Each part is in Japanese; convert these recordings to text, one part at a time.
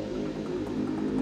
あっ。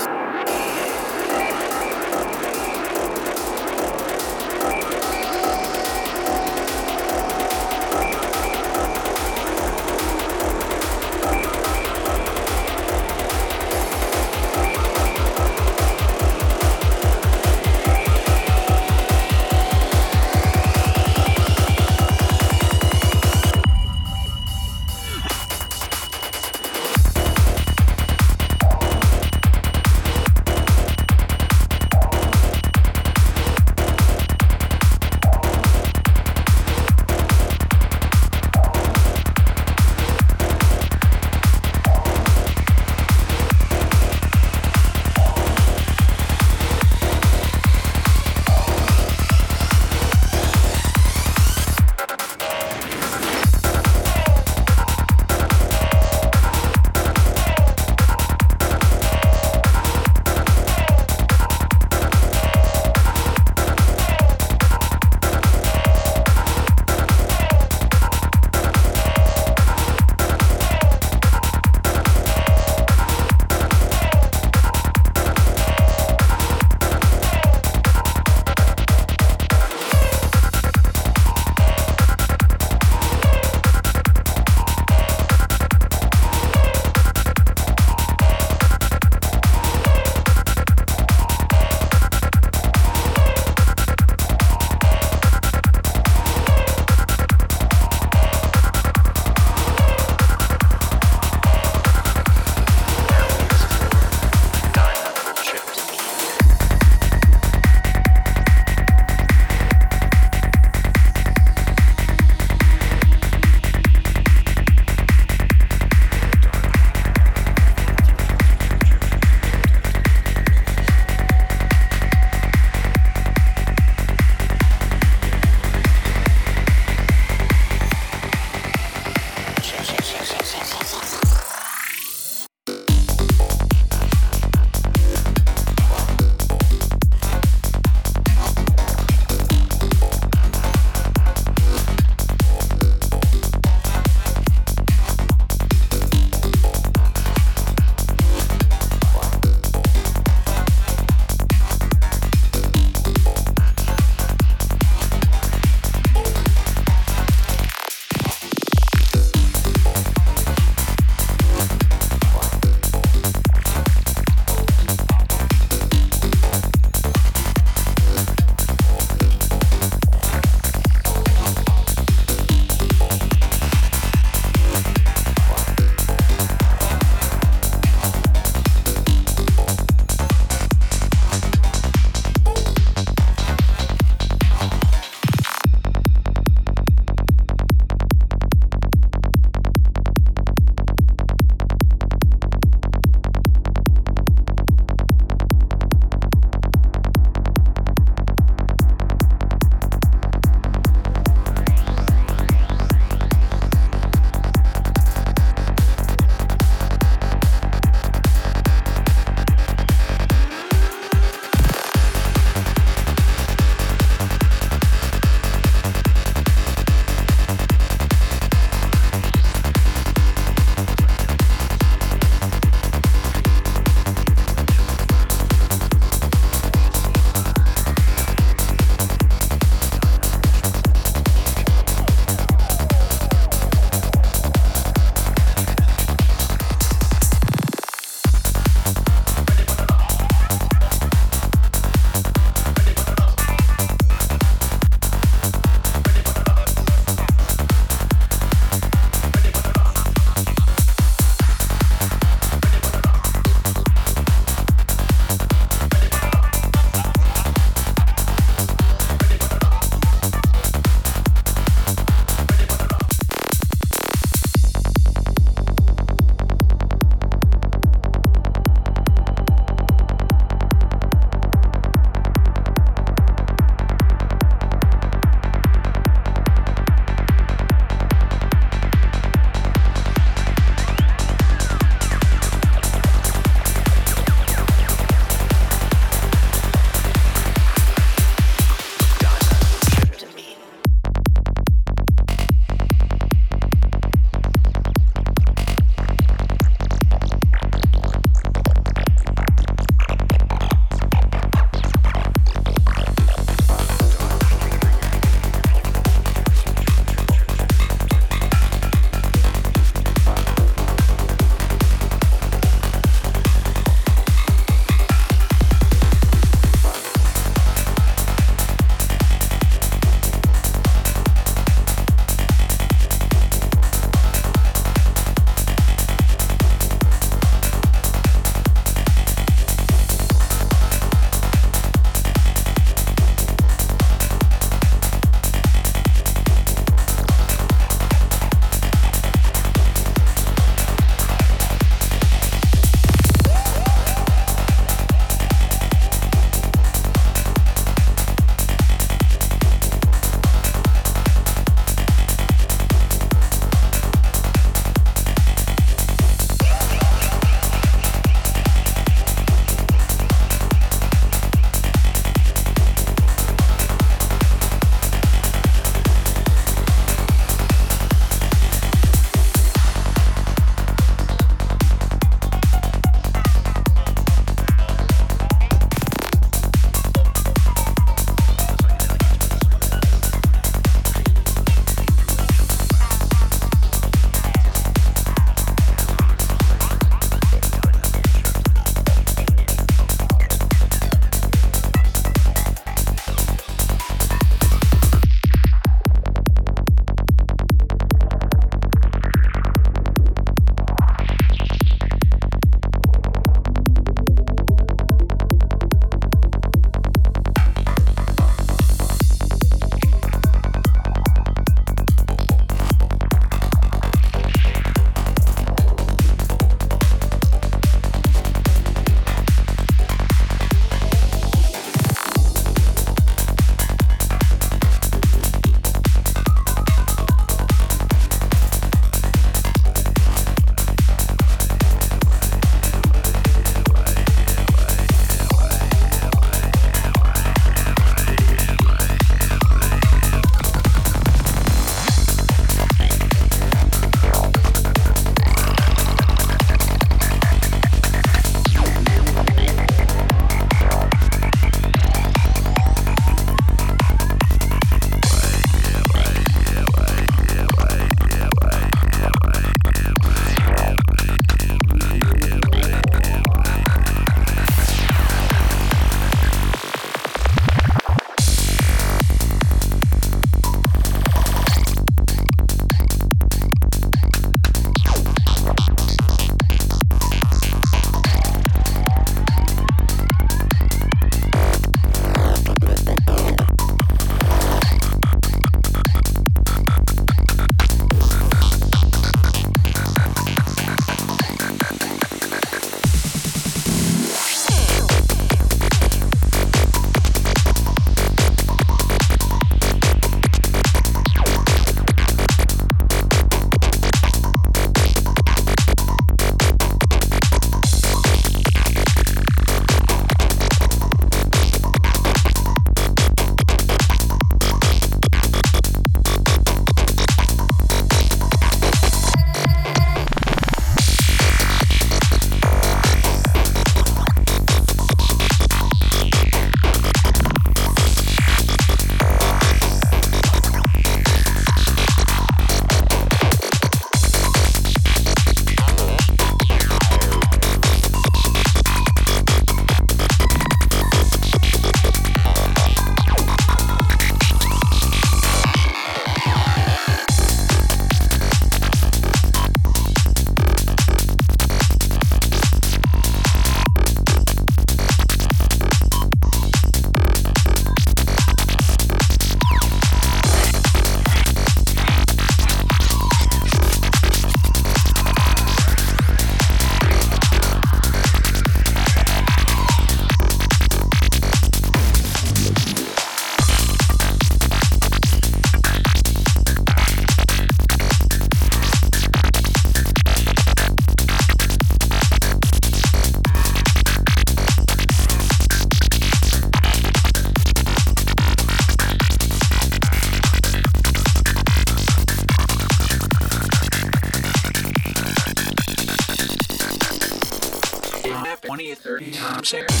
I'm timeshare.